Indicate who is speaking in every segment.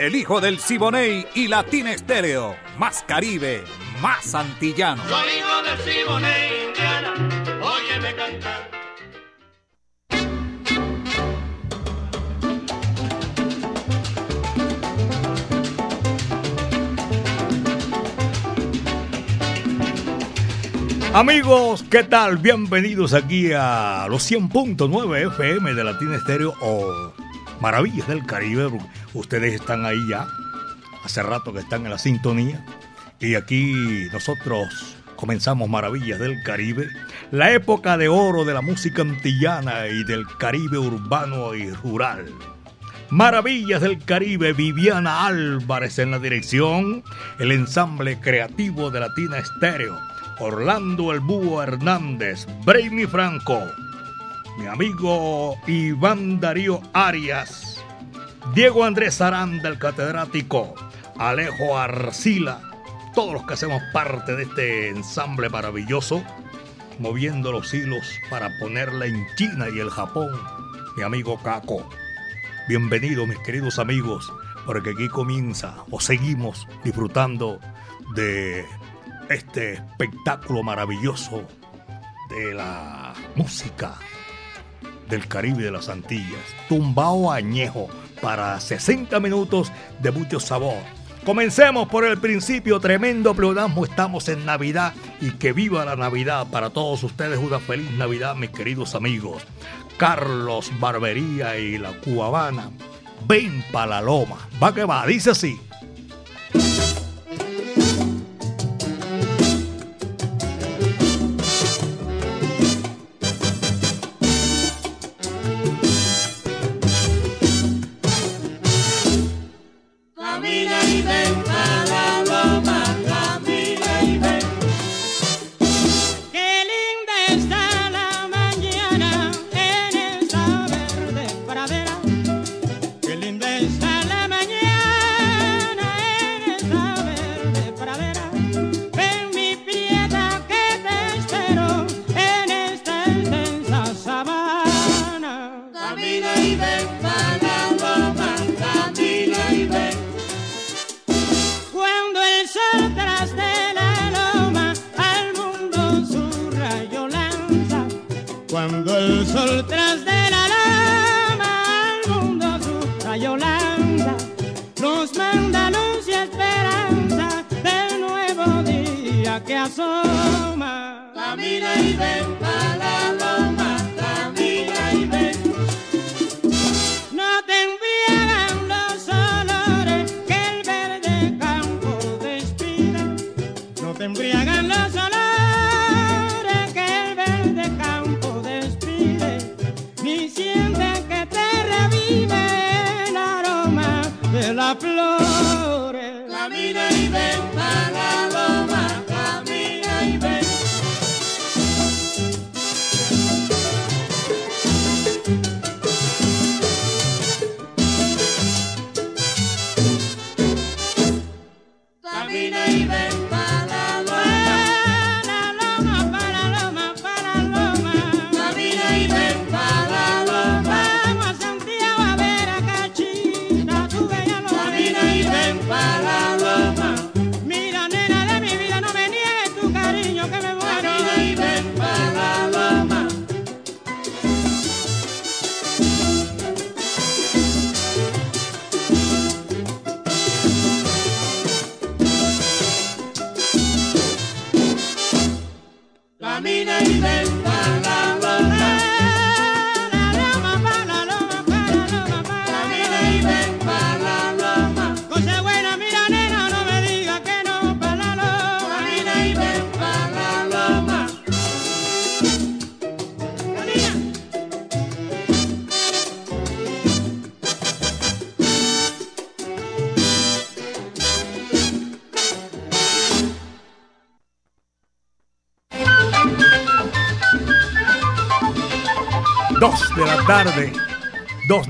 Speaker 1: El hijo del Siboney y Latina Estéreo. Más Caribe, más antillano.
Speaker 2: Soy hijo del Siboney, Indiana. Óyeme cantar.
Speaker 3: Amigos, ¿qué tal? Bienvenidos aquí a los 100.9 FM de Latina Estéreo o Maravillas del Caribe. Ustedes están ahí ya, hace rato que están en la sintonía. Y aquí nosotros comenzamos Maravillas del Caribe, la época de oro de la música antillana y del Caribe urbano y rural. Maravillas del Caribe, Viviana Álvarez en la dirección, el ensamble creativo de Latina Estéreo Orlando El Búho Hernández, Brainy Franco, mi amigo Iván Darío Arias, Diego Andrés Aranda, el catedrático, Alejo Arcila, todos los que hacemos parte de este ensamble maravilloso, moviendo los hilos para ponerla en China y el Japón, mi amigo Caco. Bienvenidos mis queridos amigos, porque aquí comienza o seguimos disfrutando de este espectáculo maravilloso de la música del Caribe de las Antillas. Tumbao añejo para 60 minutos de mucho sabor. Comencemos por el principio, tremendo pleonasmo, estamos en Navidad y que viva la Navidad para todos ustedes, una feliz Navidad mis queridos amigos. Carlos Barbería y la Cubana, ven pa' la loma, va que va, dice así. living.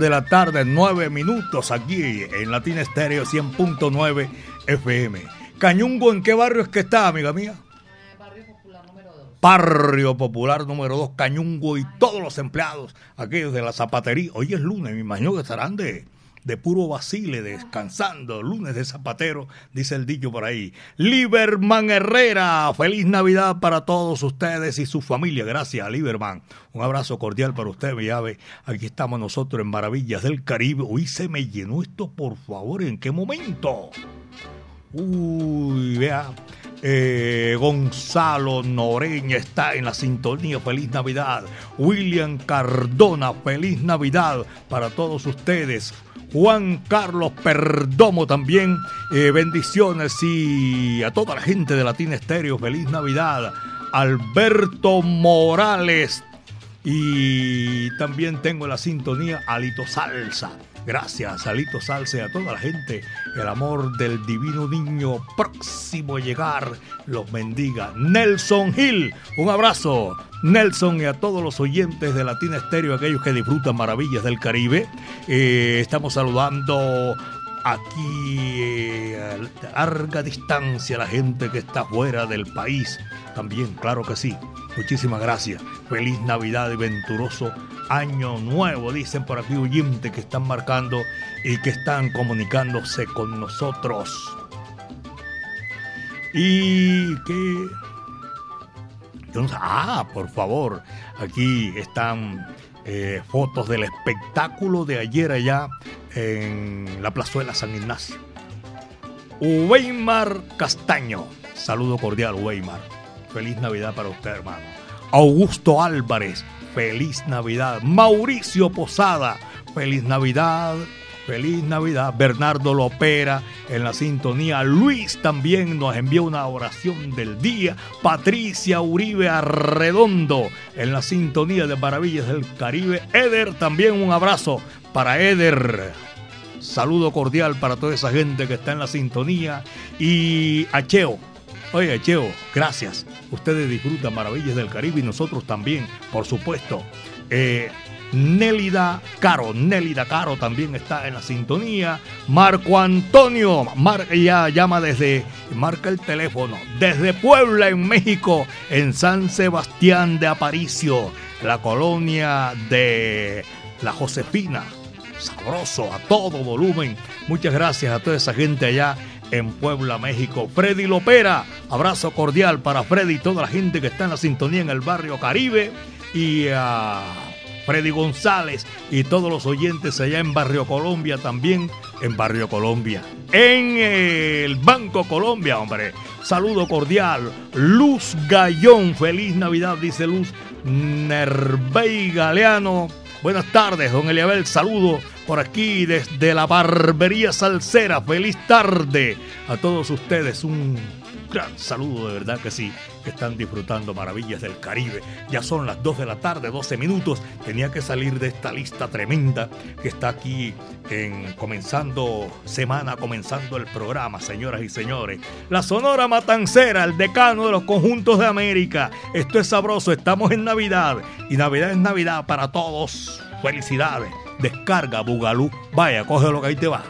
Speaker 3: De la tarde, 9 minutos aquí en Latina Estéreo 100.9 FM. Cañungo, ¿en qué barrio es que está, amiga mía? Barrio Popular número 2. Barrio Popular número 2, Cañungo y todos los empleados, aquellos de la zapatería. Hoy es lunes, me imagino que estarán de, de puro vacile, descansando, lunes de zapatero, dice el dicho por ahí. Liberman Herrera, feliz Navidad para todos ustedes y su familia. Gracias, Liberman. Un abrazo cordial para usted, mi ave. Aquí estamos nosotros en Maravillas del Caribe. Hoy se me llenó esto, por favor, ¿en qué momento? Uy, vea. Eh, Gonzalo Noreña está en la sintonía. Feliz Navidad. William Cardona, feliz Navidad para todos ustedes. Juan Carlos Perdomo también. Eh, bendiciones y a toda la gente de Latina Estéreo, feliz Navidad. Alberto Morales. Y también tengo la sintonía Alito Salsa. Gracias, Alito Salsa y a toda la gente. El amor del divino niño próximo a llegar los bendiga. Nelson Hill, un abrazo. Nelson y a todos los oyentes de Latina Estéreo, aquellos que disfrutan maravillas del Caribe. Eh, estamos saludando aquí eh, a larga distancia la gente que está fuera del país. También, claro que sí. Muchísimas gracias. Feliz Navidad y venturoso año nuevo, dicen por aquí oyentes que están marcando y que están comunicándose con nosotros. Y que... ah, por favor, aquí están eh, fotos del espectáculo de ayer allá en la plazuela San Ignacio. Weimar Castaño, saludo cordial Weimar. Feliz Navidad para usted, hermano. Augusto Álvarez, feliz Navidad. Mauricio Posada, feliz Navidad. Feliz Navidad. Bernardo Lopera en la sintonía. Luis también nos envió una oración del día. Patricia Uribe Arredondo en la sintonía de Maravillas del Caribe. Eder también un abrazo para Eder. Saludo cordial para toda esa gente que está en la sintonía. Y Acheo, Oye, Cheo, gracias. Ustedes disfrutan Maravillas del Caribe y nosotros también, por supuesto. Eh, Nélida Caro, Nélida Caro también está en la sintonía. Marco Antonio, ya llama desde, marca el teléfono, desde Puebla, en México, en San Sebastián de Aparicio, la colonia de La Josefina. Sabroso, a todo volumen. Muchas gracias a toda esa gente allá en Puebla, México. Freddy Lopera, abrazo cordial para Freddy y toda la gente que está en la sintonía en el barrio Caribe y a Freddy González y todos los oyentes allá en Barrio Colombia también, en Barrio Colombia, en el Banco Colombia, hombre. Saludo cordial. Luz Gallón, feliz Navidad, dice Luz Nervey Galeano. Buenas tardes, don Eliabel, saludo por aquí desde la barbería salsera. Feliz tarde a todos ustedes. Un gran saludo, de verdad que sí, que están disfrutando maravillas del Caribe. Ya son las 2 de la tarde, 12 minutos. Tenía que salir de esta lista tremenda que está aquí en comenzando semana, comenzando el programa, señoras y señores. La Sonora Matancera, el decano de los conjuntos de América. Esto es sabroso, estamos en Navidad y Navidad es Navidad para todos. Felicidades. Descarga Bugalú. Vaya, coge lo que ahí te va.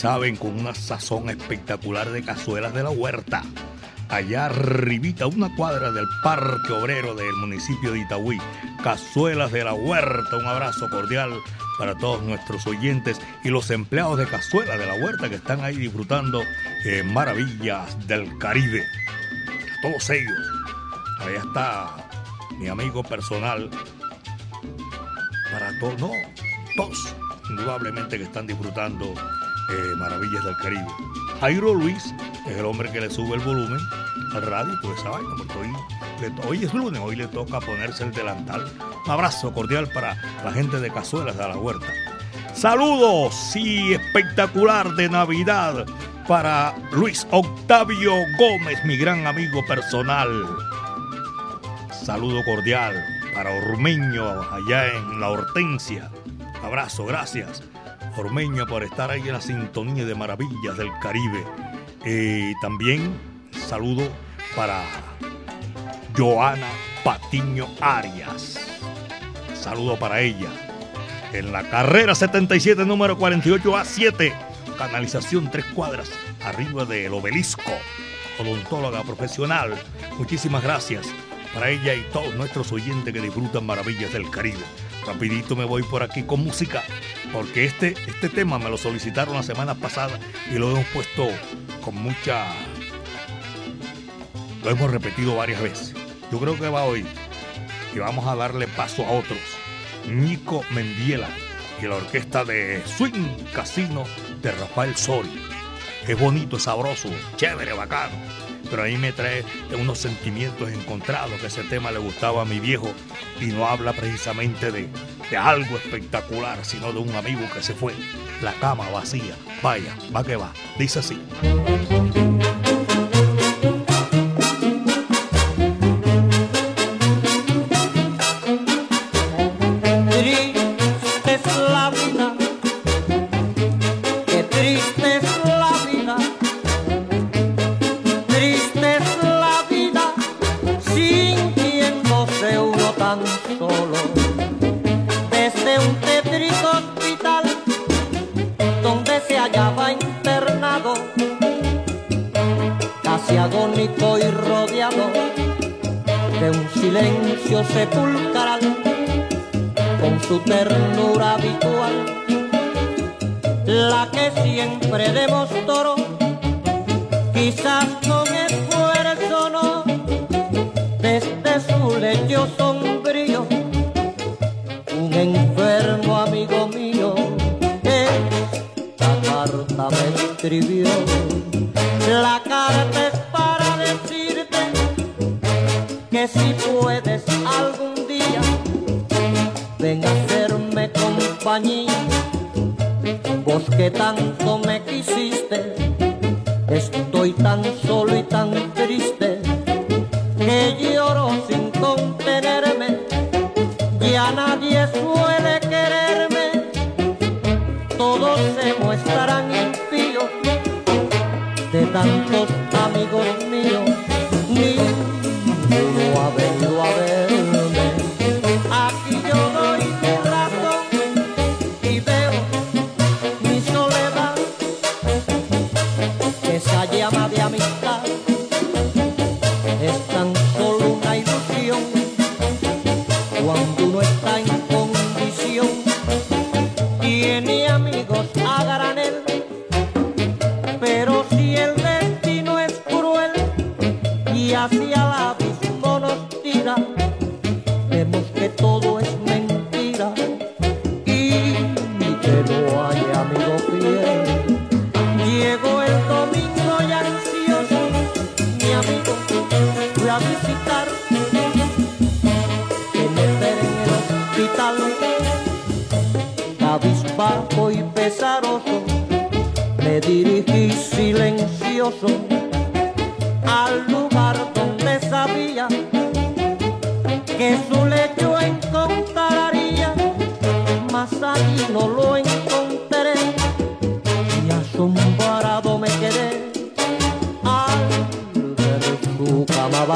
Speaker 3: Saben, con una sazón espectacular de cazuelas de la huerta. Allá arribita, una cuadra del Parque Obrero del municipio de Itagüí. Cazuelas de la Huerta. Un abrazo cordial para todos nuestros oyentes y los empleados de Cazuelas de la Huerta que están ahí disfrutando eh, maravillas del Caribe. A todos ellos. Allá está mi amigo personal. Para todos, no, todos, indudablemente que están disfrutando eh, maravillas del Caribe. Jairo Luis es el hombre que le sube el volumen al radio por esa vaina, porque hoy, hoy es lunes, hoy le toca ponerse el delantal. Un abrazo cordial para la gente de Cazuelas de la Huerta. Saludos y espectacular de Navidad para Luis Octavio Gómez, mi gran amigo personal. Saludo cordial para Ormeño allá en La Hortensia. Abrazo, gracias. Ormeño por estar ahí en la sintonía de maravillas del Caribe. Y también saludo para Joana Patiño Arias. Saludo para ella. En la carrera 77, número 48A7, canalización tres cuadras, arriba del obelisco. Odontóloga profesional. Muchísimas gracias para ella y todos nuestros oyentes que disfrutan maravillas del Caribe. Rapidito me voy por aquí con música, porque este, este tema me lo solicitaron la semana pasada y lo hemos puesto con mucha... Lo hemos repetido varias veces. Yo creo que va hoy y vamos a darle paso a otros. Nico Mendiela y la orquesta de Swing Casino de Rafael Sori. Es bonito, es sabroso, chévere, bacano pero ahí me trae unos sentimientos encontrados, que ese tema le gustaba a mi viejo y no habla precisamente de, de algo espectacular, sino de un amigo que se fue, la cama vacía, vaya, va que va, dice así.
Speaker 4: Demostró, quizás con esfuerzo no, desde su lecho sombrío, Vos que tanto me quisiste, estoy tan solo y tan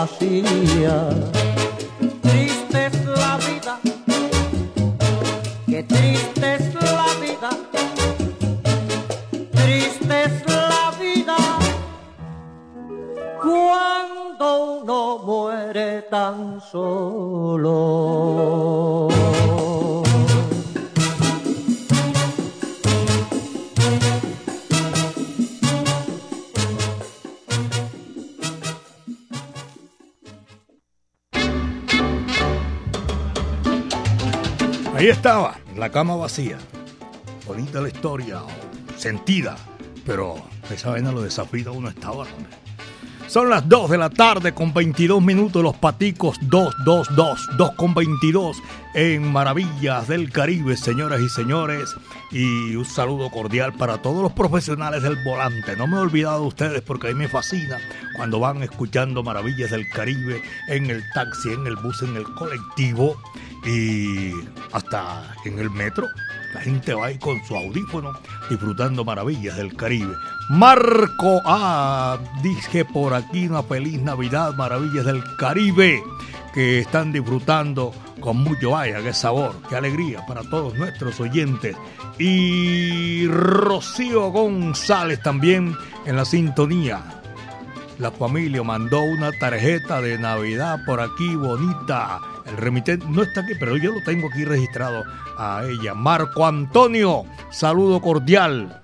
Speaker 4: cama
Speaker 3: cama vacía. Bonita la historia, sentida, pero esa vaina lo desafía uno estaba. hombre. Son las 2 de la tarde con 22 minutos, los paticos 222, 2 con 22 en Maravillas del Caribe, señoras y señores. Y un saludo cordial para todos los profesionales del volante. No me he olvidado de ustedes porque a mí me fascina cuando van escuchando Maravillas del Caribe en el taxi, en el bus, en el colectivo y hasta en el metro. La gente va ahí con su audífono disfrutando maravillas del Caribe. Marco, ah, dije por aquí una feliz Navidad, maravillas del Caribe, que están disfrutando con mucho vaya, qué sabor, qué alegría para todos nuestros oyentes. Y Rocío González también en la sintonía. La familia mandó una tarjeta de Navidad por aquí bonita. El remitente no está aquí, pero yo lo tengo aquí registrado a ella. Marco Antonio, saludo cordial.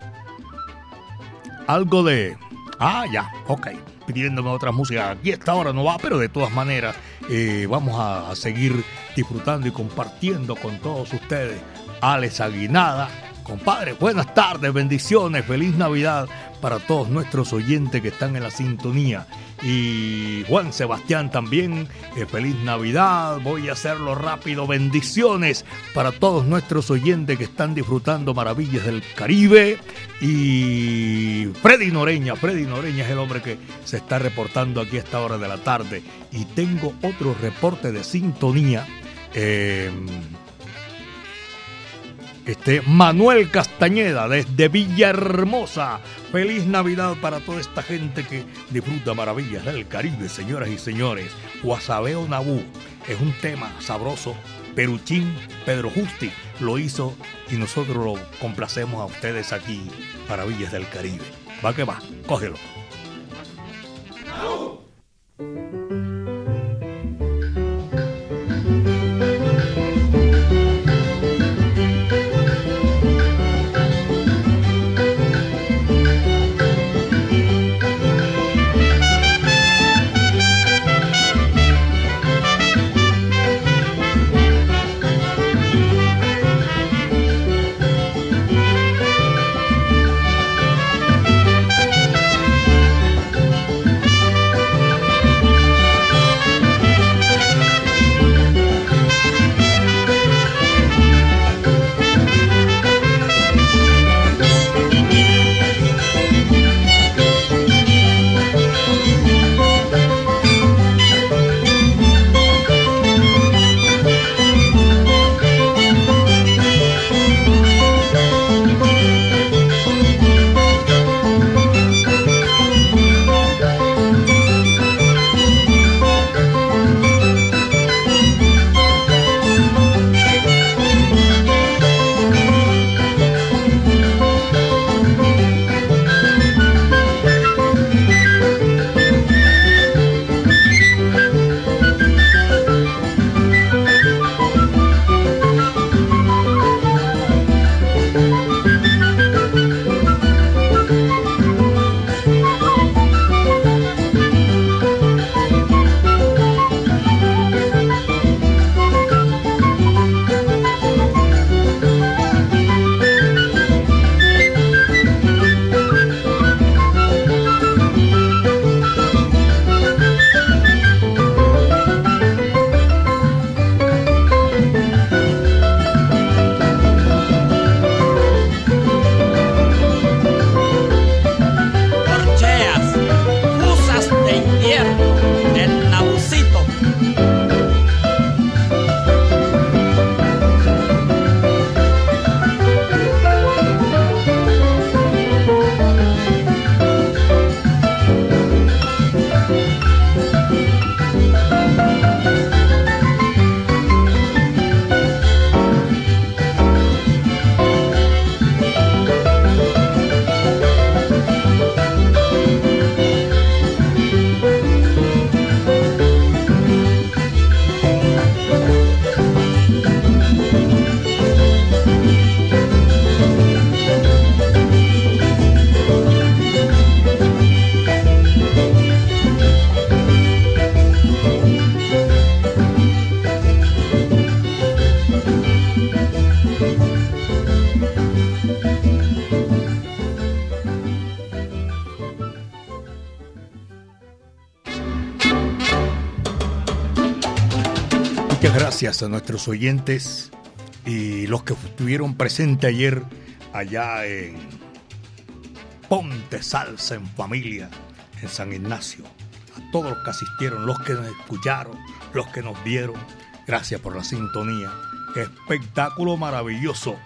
Speaker 3: Algo de... Ah, ya, ok. Pidiéndome otras músicas. Aquí esta hora no va, pero de todas maneras eh, vamos a, a seguir disfrutando y compartiendo con todos ustedes. Alex Aguinada, compadre, buenas tardes, bendiciones, feliz Navidad para todos nuestros oyentes que están en la sintonía. Y Juan Sebastián también, eh, feliz Navidad, voy a hacerlo rápido, bendiciones para todos nuestros oyentes que están disfrutando maravillas del Caribe. Y Freddy Noreña, Freddy Noreña es el hombre que se está reportando aquí a esta hora de la tarde. Y tengo otro reporte de sintonía. Eh, este Manuel Castañeda desde Villahermosa. Feliz Navidad para toda esta gente que disfruta maravillas del Caribe, señoras y señores. Guasabeo Nabú es un tema sabroso. Peruchín Pedro Justi lo hizo y nosotros lo complacemos a ustedes aquí, Maravillas del Caribe. Va que va, cógelo. Gracias a nuestros oyentes y los que estuvieron presentes ayer allá en Ponte Salsa en Familia, en San Ignacio. A todos los que asistieron, los que nos escucharon, los que nos vieron, gracias por la sintonía. Espectáculo maravilloso.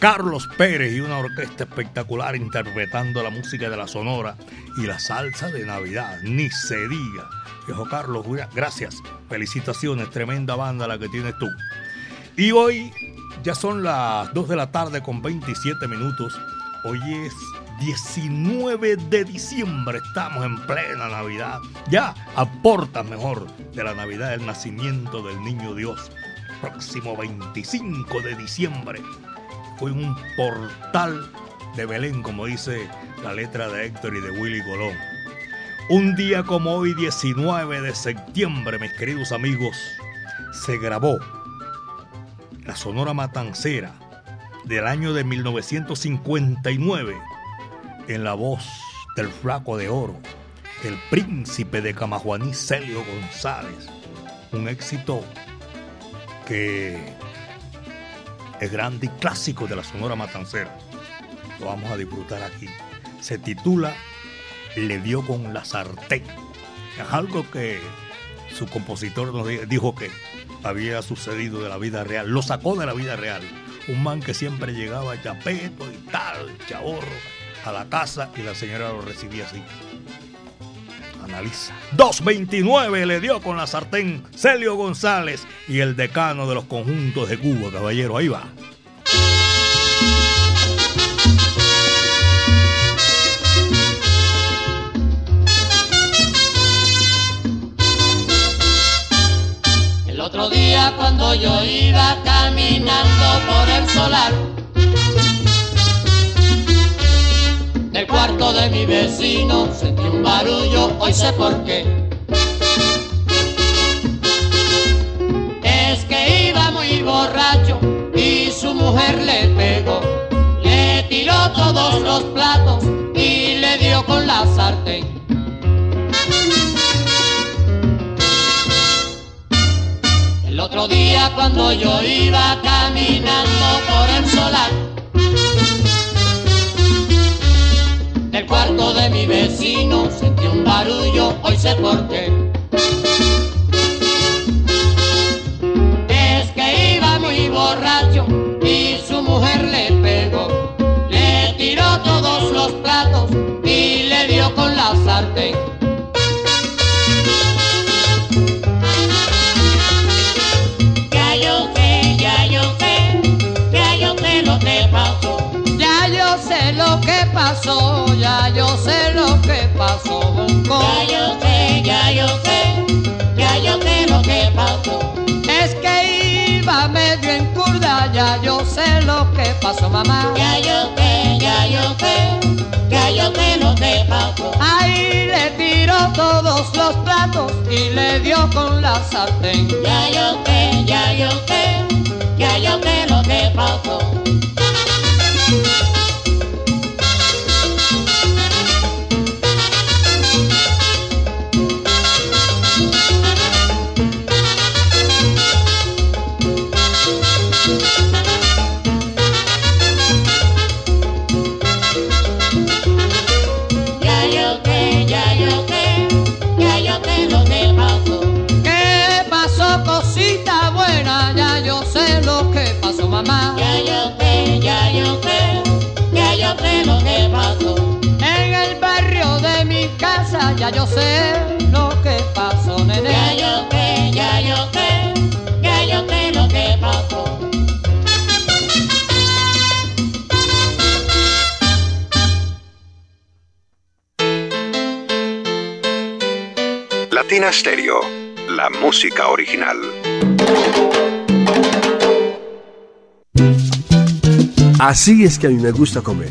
Speaker 3: Carlos Pérez y una orquesta espectacular interpretando la música de la Sonora y la salsa de Navidad, ni se diga. Viejo Carlos, gracias, felicitaciones, tremenda banda la que tienes tú. Y hoy ya son las 2 de la tarde con 27 minutos. Hoy es 19 de diciembre, estamos en plena Navidad. Ya aporta mejor de la Navidad el nacimiento del Niño Dios. Próximo 25 de diciembre fue un portal de Belén, como dice la letra de Héctor y de Willy Colón. Un día como hoy, 19 de septiembre, mis queridos amigos, se grabó la Sonora Matancera del año de 1959 en la voz del flaco de oro, el príncipe de Camajuaní Celio González. Un éxito que es grande y clásico de la Sonora Matancera. Lo vamos a disfrutar aquí. Se titula Le dio con la sartén. Es algo que su compositor nos dijo que había sucedido de la vida real. Lo sacó de la vida real. Un man que siempre llegaba chapeto y tal, chaborro, a la casa y la señora lo recibía así. Analiza. 229 le dio con la sartén Celio González y el decano de los conjuntos de Cuba, caballero. Ahí va.
Speaker 5: Cuando yo iba caminando por el solar del cuarto de mi vecino sentí un barullo, hoy sé por qué. Es que iba muy borracho y su mujer le pegó, le tiró todos los platos y le dio con la sartén. Otro día cuando yo iba caminando por el solar, del cuarto de mi vecino sentí un barullo, hoy sé por qué. Es que iba muy borracho y su mujer le pegó, le tiró todos los platos y le dio con la sartén. Pasó,
Speaker 6: ya yo sé lo que pasó, Bonco.
Speaker 5: Ya yo sé, ya yo sé, ya yo sé lo que pasó.
Speaker 6: Es que iba medio en curda, ya yo sé lo que pasó, mamá.
Speaker 5: Ya yo sé, ya yo sé, ya yo sé lo que pasó.
Speaker 6: Ahí le tiró todos los platos y le dio con la sartén.
Speaker 5: Ya yo sé, ya yo sé lo que pasó, Ya
Speaker 6: nene.
Speaker 5: yo sé, ya yo sé, ya yo sé lo que pasó.
Speaker 7: Latina Stereo, la música original.
Speaker 8: Así es que a mí me gusta comer.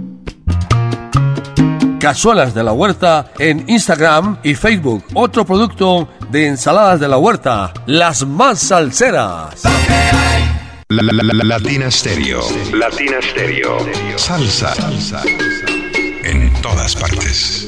Speaker 8: Cazuelas de la Huerta en Instagram y Facebook. Otro producto de ensaladas de la huerta, las más salseras.
Speaker 7: Latina Stereo. Latina Stereo. Salsa. Salsa. En todas partes.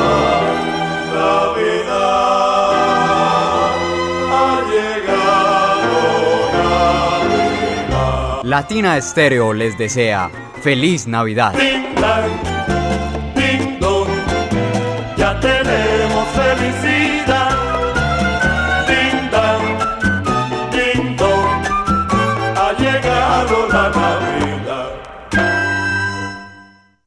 Speaker 9: Latina Estéreo les desea feliz Navidad.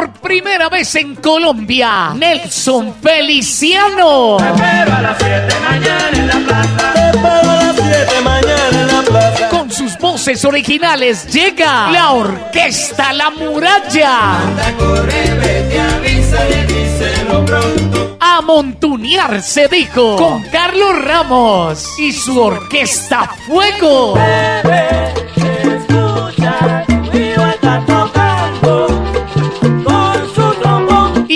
Speaker 10: Por primera vez en Colombia, Nelson Feliciano.
Speaker 11: Te espero a las 7 mañana en la plaza. Te espero a las 7 mañana en la plaza.
Speaker 10: Con sus voces originales llega la Orquesta La Muralla. A montunear se dijo con Carlos Ramos y su Orquesta Fuego.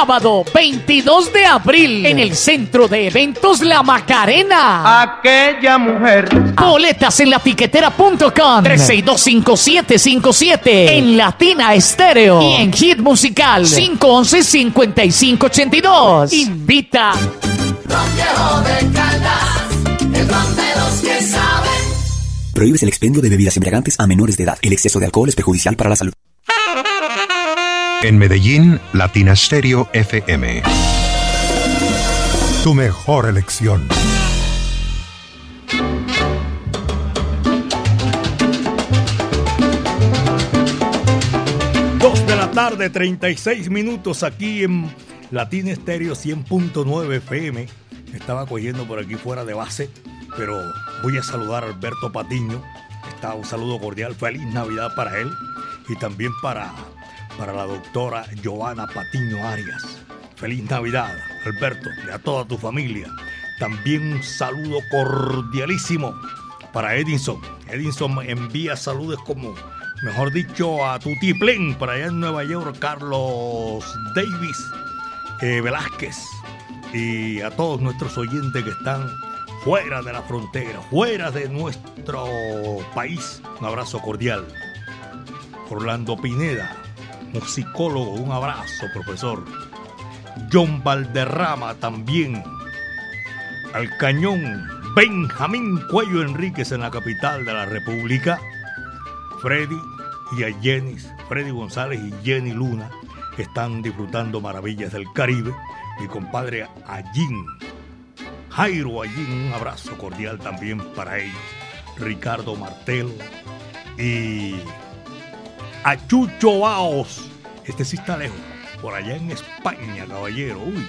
Speaker 10: Sábado 22 de abril en el Centro de Eventos La Macarena.
Speaker 11: Aquella mujer.
Speaker 10: Boletas en latiquetera.com 3625757 en Latina Estéreo y en Hit Musical 511-5582. Invita.
Speaker 11: Ron viejo de Caldas, el ron de los que saben.
Speaker 12: Prohíbes el expendio de bebidas embriagantes a menores de edad. El exceso de alcohol es perjudicial para la salud.
Speaker 7: En Medellín, Latina Stereo FM. Tu mejor elección.
Speaker 3: Dos de la tarde, 36 minutos aquí en Latina Estéreo 100.9 FM. Estaba cogiendo por aquí fuera de base, pero voy a saludar a Alberto Patiño. Está un saludo cordial, feliz Navidad para él y también para, para la doctora Giovanna Patiño Arias. Feliz Navidad, Alberto, y a toda tu familia. También un saludo cordialísimo para Edinson. Edinson envía saludos como, mejor dicho, a Tutiplén, para allá en Nueva York, Carlos Davis eh, Velázquez y a todos nuestros oyentes que están fuera de la frontera, fuera de nuestro país. Un abrazo cordial. Orlando Pineda, musicólogo, un abrazo, profesor. John Valderrama también. Al cañón Benjamín Cuello Enríquez en la capital de la República. Freddy y a Jenny, Freddy González y Jenny Luna están disfrutando maravillas del Caribe. Mi compadre Allín, Jairo Allín, un abrazo cordial también para ellos. Ricardo Martel y a Chucho Baos. Este sí está lejos, por allá en España, caballero. Uy,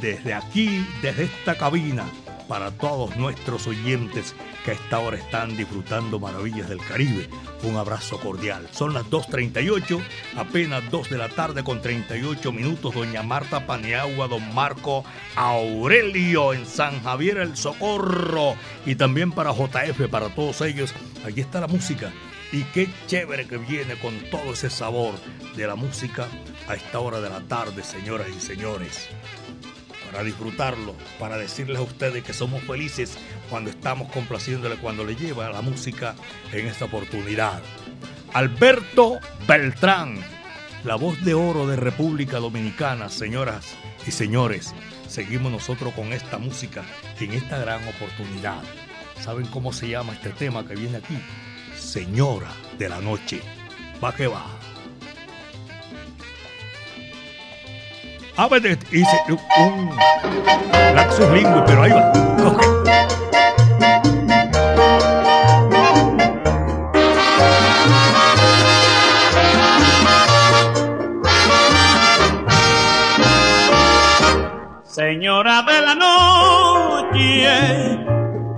Speaker 3: desde aquí, desde esta cabina, para todos nuestros oyentes que a esta hora están disfrutando maravillas del Caribe. Un abrazo cordial. Son las 2.38, apenas 2 de la tarde con 38 minutos. Doña Marta Paniagua, don Marco Aurelio en San Javier el Socorro y también para JF, para todos ellos. Aquí está la música. Y qué chévere que viene con todo ese sabor de la música a esta hora de la tarde, señoras y señores para disfrutarlo, para decirles a ustedes que somos felices cuando estamos complaciéndole, cuando le lleva la música en esta oportunidad. Alberto Beltrán, la voz de oro de República Dominicana, señoras y señores. Seguimos nosotros con esta música en esta gran oportunidad. ¿Saben cómo se llama este tema que viene aquí? Señora de la Noche. Va que va. Ver, hice un lapsus lingüe, pero ahí va. Coge.
Speaker 2: Señora de la noche,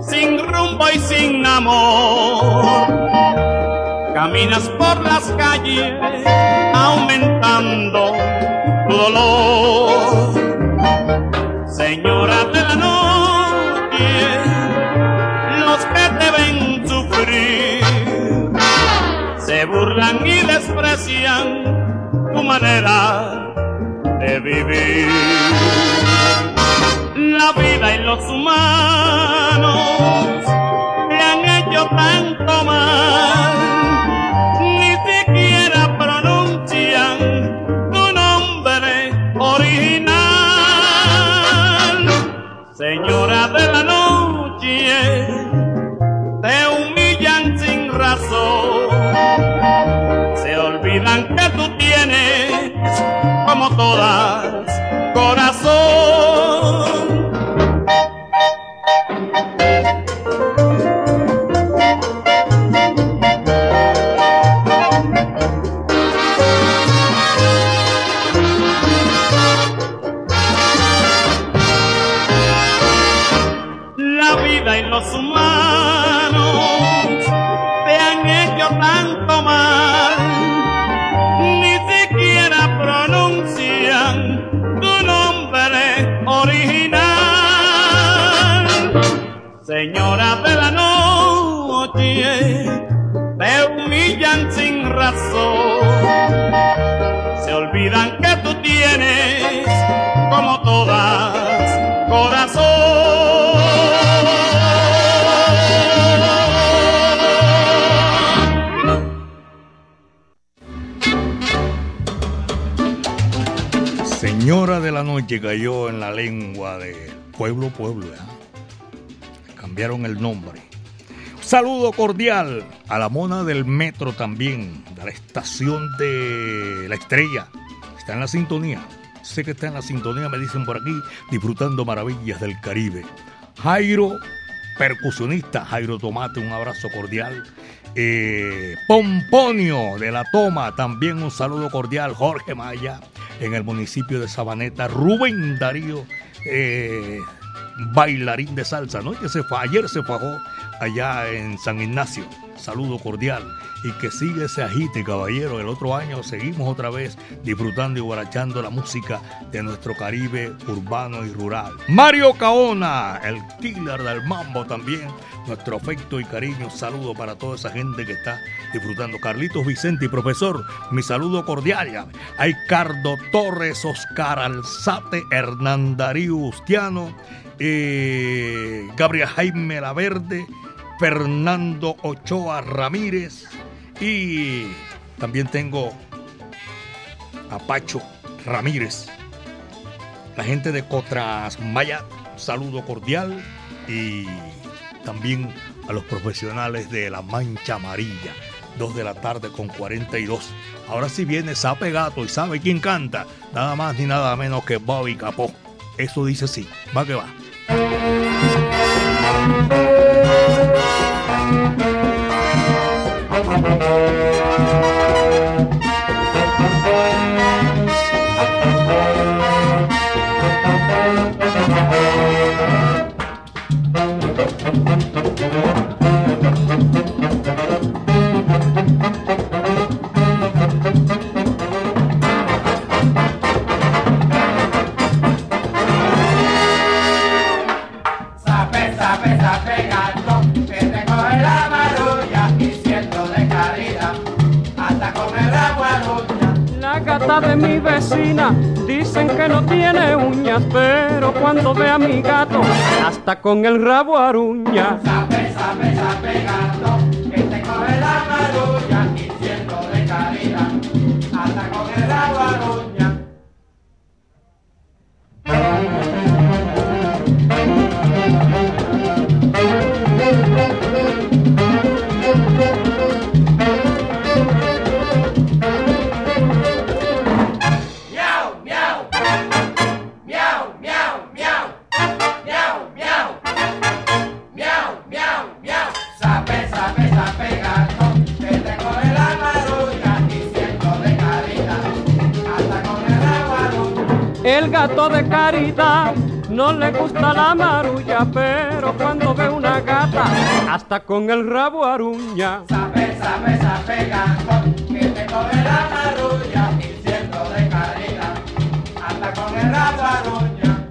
Speaker 2: sin rumbo y sin amor, caminas por las calles aumentando tu dolor. Señora de la noche, los que te ven sufrir se burlan y desprecian tu manera de vivir. La vida y los humanos los humanos te han hecho tanto mal, ni siquiera pronuncian tu nombre original. Señora de la noche, te humillan sin razón, se olvidan que tú tienes, como todas, corazón.
Speaker 3: Noche cayó en la lengua de Pueblo Pueblo. ¿eh? Cambiaron el nombre. Saludo cordial a la mona del metro también, de la estación de La Estrella. Está en la sintonía. Sé que está en la sintonía, me dicen por aquí, disfrutando maravillas del Caribe. Jairo, percusionista, Jairo Tomate, un abrazo cordial. Eh, Pomponio de la Toma, también un saludo cordial. Jorge Maya, en el municipio de Sabaneta. Rubén Darío, eh, bailarín de salsa, ¿no? Se fa, ayer se fajó allá en San Ignacio. Saludo cordial y que sigue ese agite, caballero. El otro año seguimos otra vez disfrutando y guarachando la música de nuestro Caribe urbano y rural. Mario Caona, el killer del mambo también. Nuestro afecto y cariño, saludo para toda esa gente que está disfrutando. Carlitos Vicente y profesor, mi saludo cordial. Hay Cardo Torres, Oscar Alzate, Hernán Darío Ustiano, eh, Gabriel Jaime Laverde, Fernando Ochoa Ramírez y también tengo a Pacho Ramírez la gente de Cotras Maya, saludo cordial y también a los profesionales de la Mancha Amarilla, 2 de la tarde con 42. Ahora sí viene Sape Gato y sabe quién canta, nada más ni nada menos que Bobby Capó. Eso dice sí, va que va.
Speaker 11: Sape,
Speaker 13: mi gato, hasta con el rabo aruña.
Speaker 11: Sape, sape, sape, gato, que te coge la marulla y siento de caridad, hasta con el agua aruña. Gato de caridad
Speaker 13: no le gusta la marulla, pero cuando ve una gata, hasta con el rabo aruña.
Speaker 11: Sape, sape, sape, gato, que te coge la marulla siento de caridad, hasta con el agua aruña.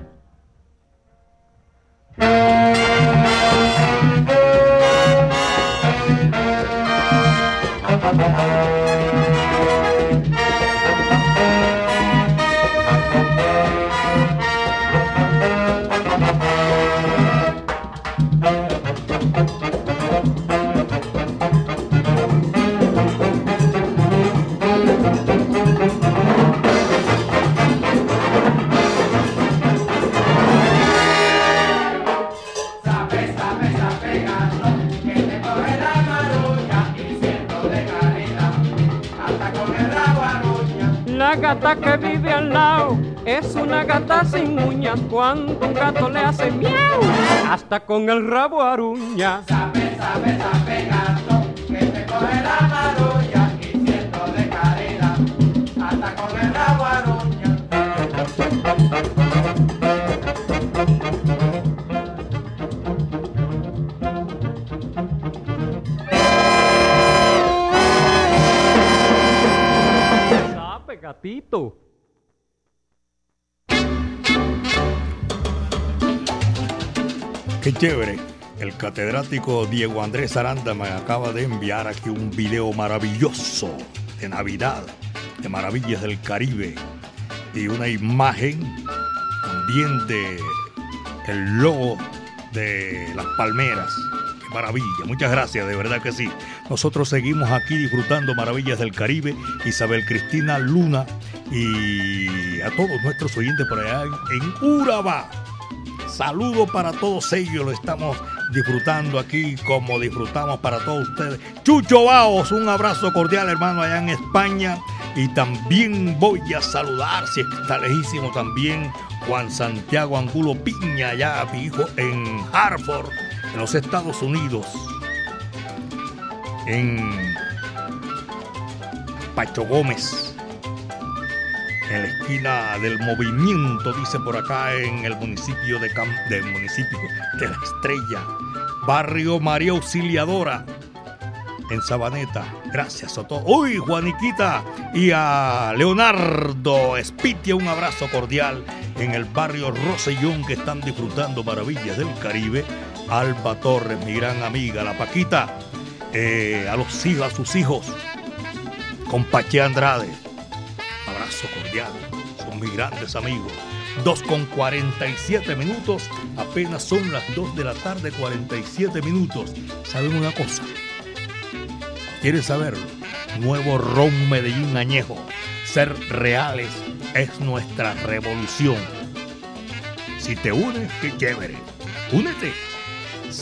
Speaker 13: Gata que vive al lado es una gata sin uñas. Cuando un gato le hace miau, hasta con el rabo aruña.
Speaker 11: Sape, sape, gato,
Speaker 3: Qué chévere. El catedrático Diego Andrés Aranda me acaba de enviar aquí un video maravilloso de Navidad, de Maravillas del Caribe, y una imagen también de el logo de las palmeras. Qué maravilla, muchas gracias, de verdad que sí. Nosotros seguimos aquí disfrutando Maravillas del Caribe, Isabel Cristina Luna y a todos nuestros oyentes por allá en, Urabá. Saludo para todos ellos, lo estamos disfrutando aquí como disfrutamos para todos ustedes. Chucho Baos, un abrazo cordial hermano allá en España. Y también voy a saludar, si está lejísimo también, Juan Santiago Angulo Piña, allá mi hijo en Hartford, en los Estados Unidos. En Pacho Gómez, en la esquina del movimiento, dice por acá en el municipio de Cam- del municipio de la Estrella, barrio María Auxiliadora, en Sabaneta. Gracias a todos. Uy, Juaniquita y a Leonardo Espitia, un abrazo cordial en el barrio Rosellón que están disfrutando maravillas del Caribe. Alba Torres, mi gran amiga, la Paquita, eh, a los hijos, a sus hijos, con Andrade. Abrazo cordial, son mis grandes amigos. 2 con 47 minutos, apenas son las 2 de la tarde, 47 minutos. ¿Saben una cosa? ¿Quieren saberlo? Nuevo ron Medellín añejo. Ser reales es nuestra revolución. Si te unes, qué chévere. Únete.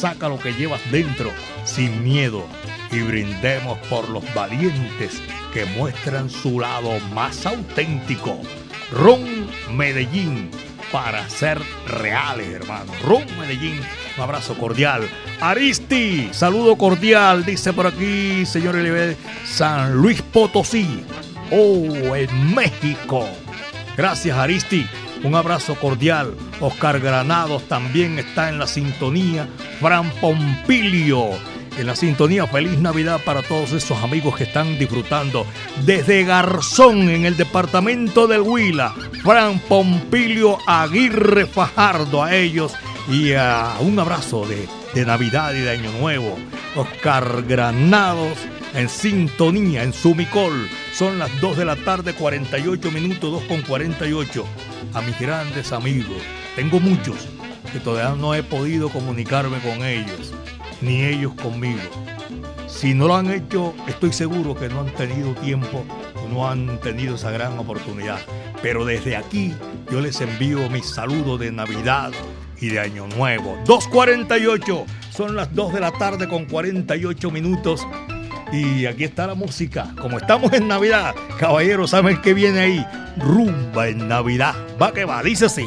Speaker 3: Saca lo que llevas dentro sin miedo y brindemos por los valientes que muestran su lado más auténtico. Ron Medellín para ser reales, hermano. Ron Medellín, un abrazo cordial. Aristi, saludo cordial, dice por aquí, señor Elibe, San Luis Potosí. Oh, en México. Gracias, Aristi. Un abrazo cordial. Oscar Granados también está en la sintonía. Fran Pompilio en la sintonía. Feliz Navidad para todos esos amigos que están disfrutando desde Garzón en el departamento del Huila. Fran Pompilio Aguirre Fajardo a ellos y a un abrazo de, Navidad y de Año Nuevo. Oscar Granados en sintonía en Sumicol. Son las 2 de la tarde, 48 minutos, 2 con 48. A mis grandes amigos, tengo muchos que todavía no he podido comunicarme con ellos ni ellos conmigo. Si no lo han hecho, estoy seguro que no han tenido tiempo no han tenido esa gran oportunidad. Pero desde aquí yo les envío mis saludos de Navidad y de Año Nuevo. 2.48, son las 2 de la tarde con 48 minutos. Y aquí está la música. Como estamos en Navidad, caballeros, ¿saben qué viene ahí? Rumba en Navidad. Va que va, dice así.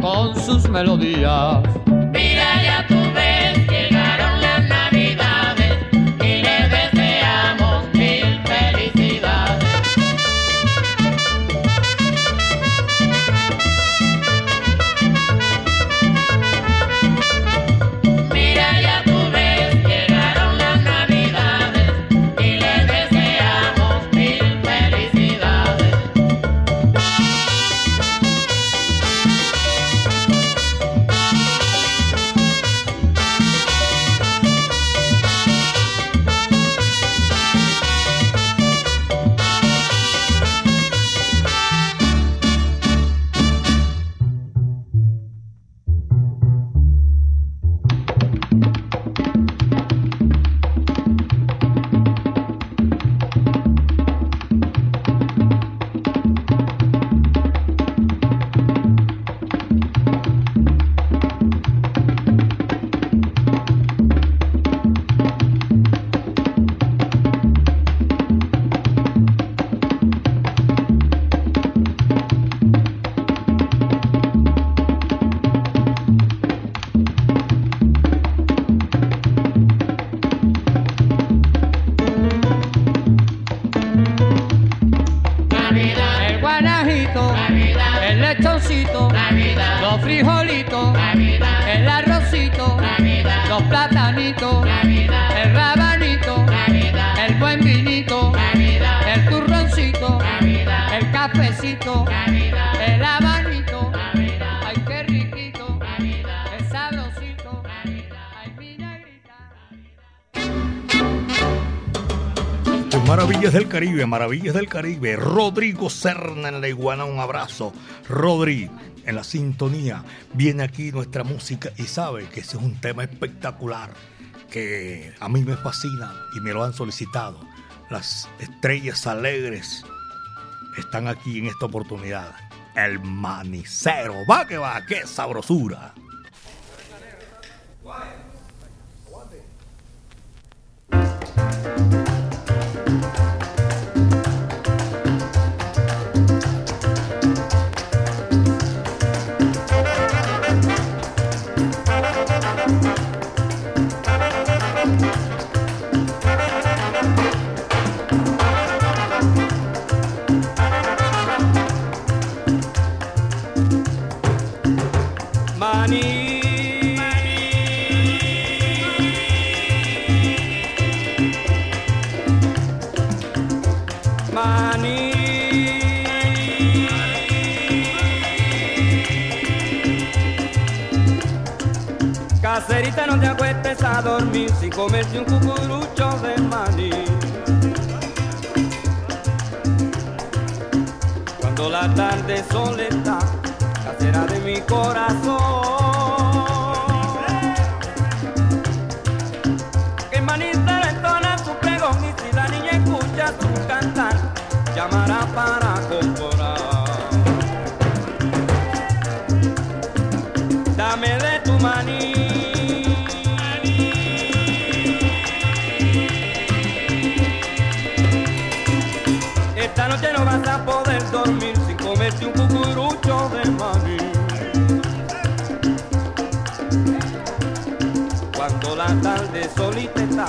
Speaker 6: Con sus melodías.
Speaker 3: Maravillas del Caribe, Maravillas del Caribe. Rodrigo Serna en la iguana, un abrazo. Rodri, en la sintonía, viene aquí nuestra música y sabe que ese es un tema espectacular que a mí me fascina y me lo han solicitado. Las estrellas alegres están aquí en esta oportunidad. El manicero, va que va, qué sabrosura.
Speaker 13: No te acuestes a dormir sin comerte un cucurucho de maní. Cuando la tarde soledad, casera de mi corazón. Vas a poder dormir sin comerte un cucurucho de maní. Cuando la tarde solita está,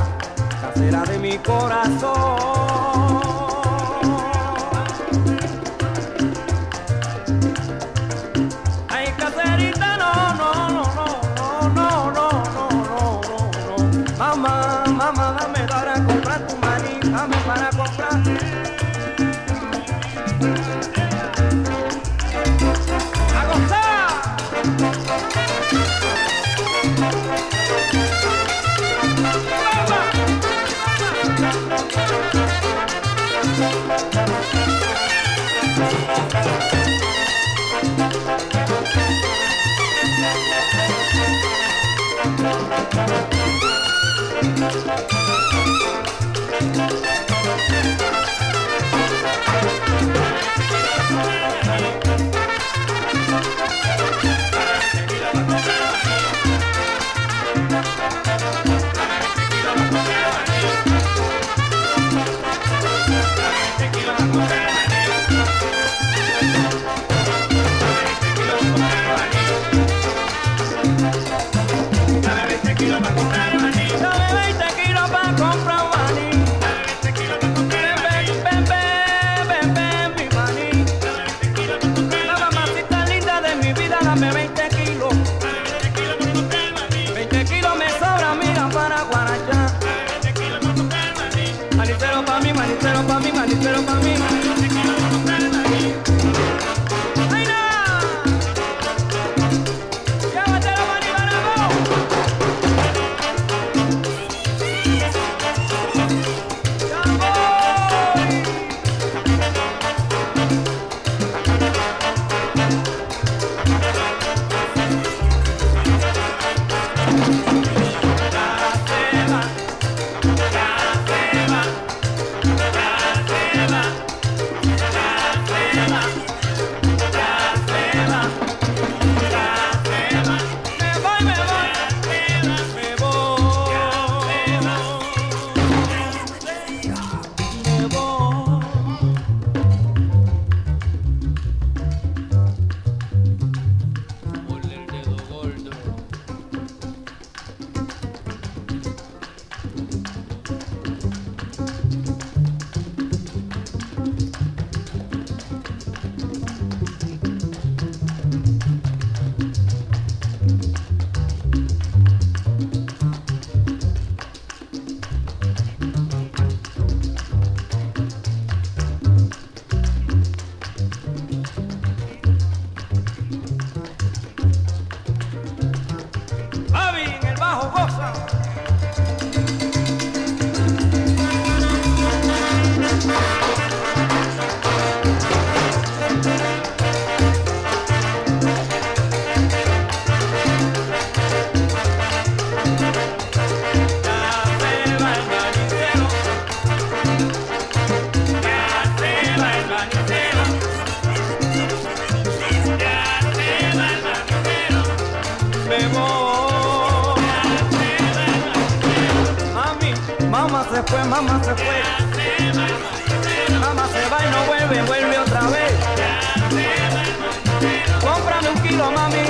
Speaker 13: casera de mi corazón.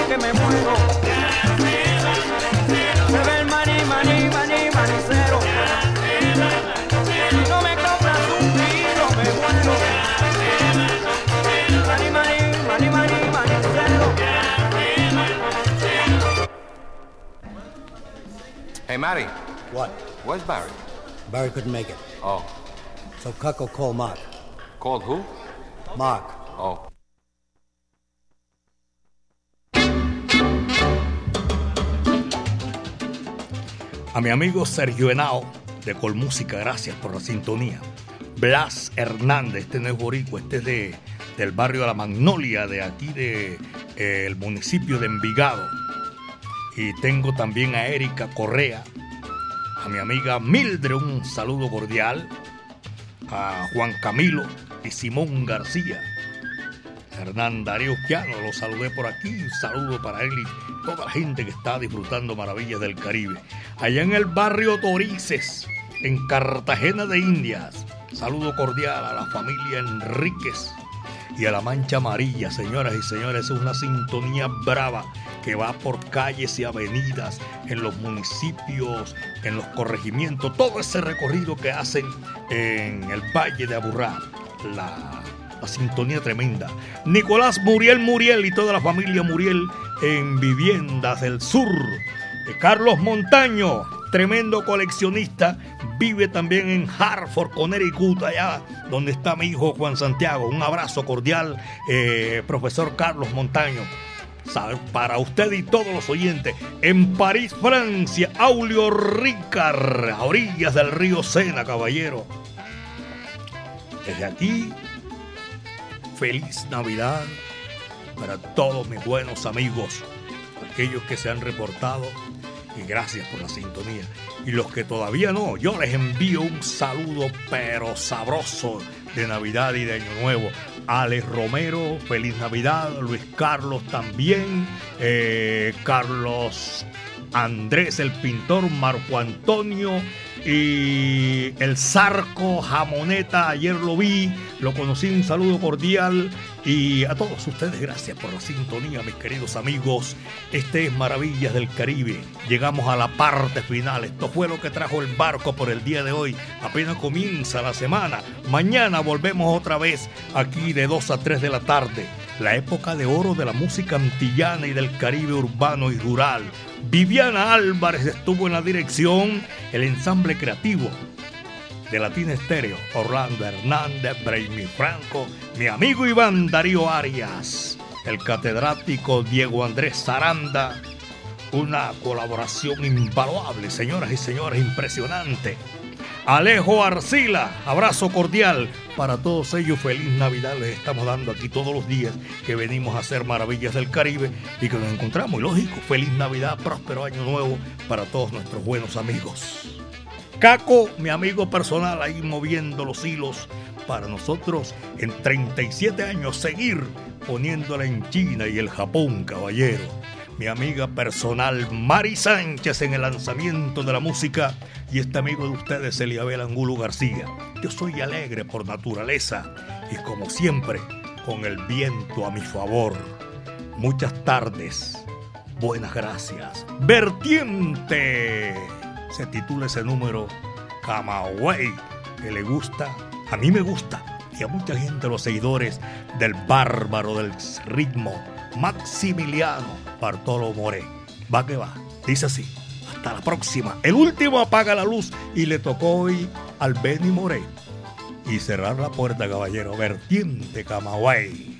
Speaker 13: Que me muero. Se ve el maní, maní, maní, manicero. Si no me compras un kilo, me muero. Maní, maní, maní, maní, manicero.
Speaker 14: Hey, Matty.
Speaker 15: What?
Speaker 14: Where's Barry?
Speaker 15: Barry couldn't make it.
Speaker 14: Oh.
Speaker 15: So Cuck will call Mark.
Speaker 14: Called who?
Speaker 15: Mark.
Speaker 14: Oh.
Speaker 3: A mi amigo Sergio Henao de Colmúsica, gracias por la sintonía. Blas Hernández, este no es boricua, este es de, del barrio de La Magnolia, de aquí del de, eh, municipio de Envigado. Y tengo también a Erika Correa, a mi amiga Mildred, un saludo cordial, a Juan Camilo y Simón García. Hernán Darío Quiano, lo saludé por aquí, un saludo para él y toda la gente que está disfrutando maravillas del Caribe. Allá en el barrio Torices, en Cartagena de Indias, saludo cordial a la familia Enríquez y a la Mancha Amarilla, señoras y señores, es una sintonía brava que va por calles y avenidas en los municipios, en los corregimientos, todo ese recorrido que hacen en el Valle de Aburrá, la, la sintonía tremenda. Nicolás Muriel Muriel y toda la familia Muriel en Viviendas del Sur. Carlos Montaño, tremendo coleccionista, vive también en Hartford, Connecticut, allá donde está mi hijo Juan Santiago. Un abrazo cordial, eh, profesor Carlos Montaño. Para usted y todos los oyentes, en París, Francia, Aulio Ricard, a orillas del río Sena, caballero. Desde aquí, feliz Navidad para todos mis buenos amigos, aquellos que se han reportado y gracias por la sintonía. Y los que todavía no, yo les envío un saludo pero sabroso de Navidad y de Año Nuevo. Alex Romero, feliz Navidad. Luis Carlos también. Eh, Carlos Andrés, el pintor. Marco Antonio. Y el Zarco Jamoneta, ayer lo vi, lo conocí, un saludo cordial. Y a todos ustedes, gracias por la sintonía, mis queridos amigos. Este es Maravillas del Caribe. Llegamos a la parte final. Esto fue lo que trajo el barco por el día de hoy. Apenas comienza la semana. Mañana volvemos otra vez aquí de 2 a 3 de la tarde. La época de oro de la música antillana y del Caribe urbano y rural. Viviana Álvarez estuvo en la dirección, el ensamble creativo de Latina Estéreo, Orlando Hernández, Braimi Franco, mi amigo Iván Darío Arias, el catedrático Diego Andrés Zaranda, una colaboración invaluable, señoras y señores, impresionante. Alejo Arcila, abrazo cordial para todos ellos. Feliz Navidad les estamos dando aquí todos los días que venimos a hacer maravillas del Caribe y que nos encontramos. Y lógico, feliz Navidad, próspero año nuevo para todos nuestros buenos amigos. Caco, mi amigo personal, ahí moviendo los hilos para nosotros en 37 años seguir poniéndola en China y el Japón, caballero. Mi amiga personal Mari Sánchez en el lanzamiento de la música y este amigo de ustedes, Eliabel Angulo García. Yo soy alegre por naturaleza y como siempre, con el viento a mi favor. Muchas tardes, buenas gracias. Vertiente se titula ese número Camagüey, que le gusta, a mí me gusta, y a mucha gente, los seguidores del bárbaro del ritmo, Maximiliano Bartolo More. Va que va, dice así. Hasta la próxima. El último apaga la luz y le tocó hoy al Benny More. Y cerrar la puerta, caballero. Vertiente Camagüey.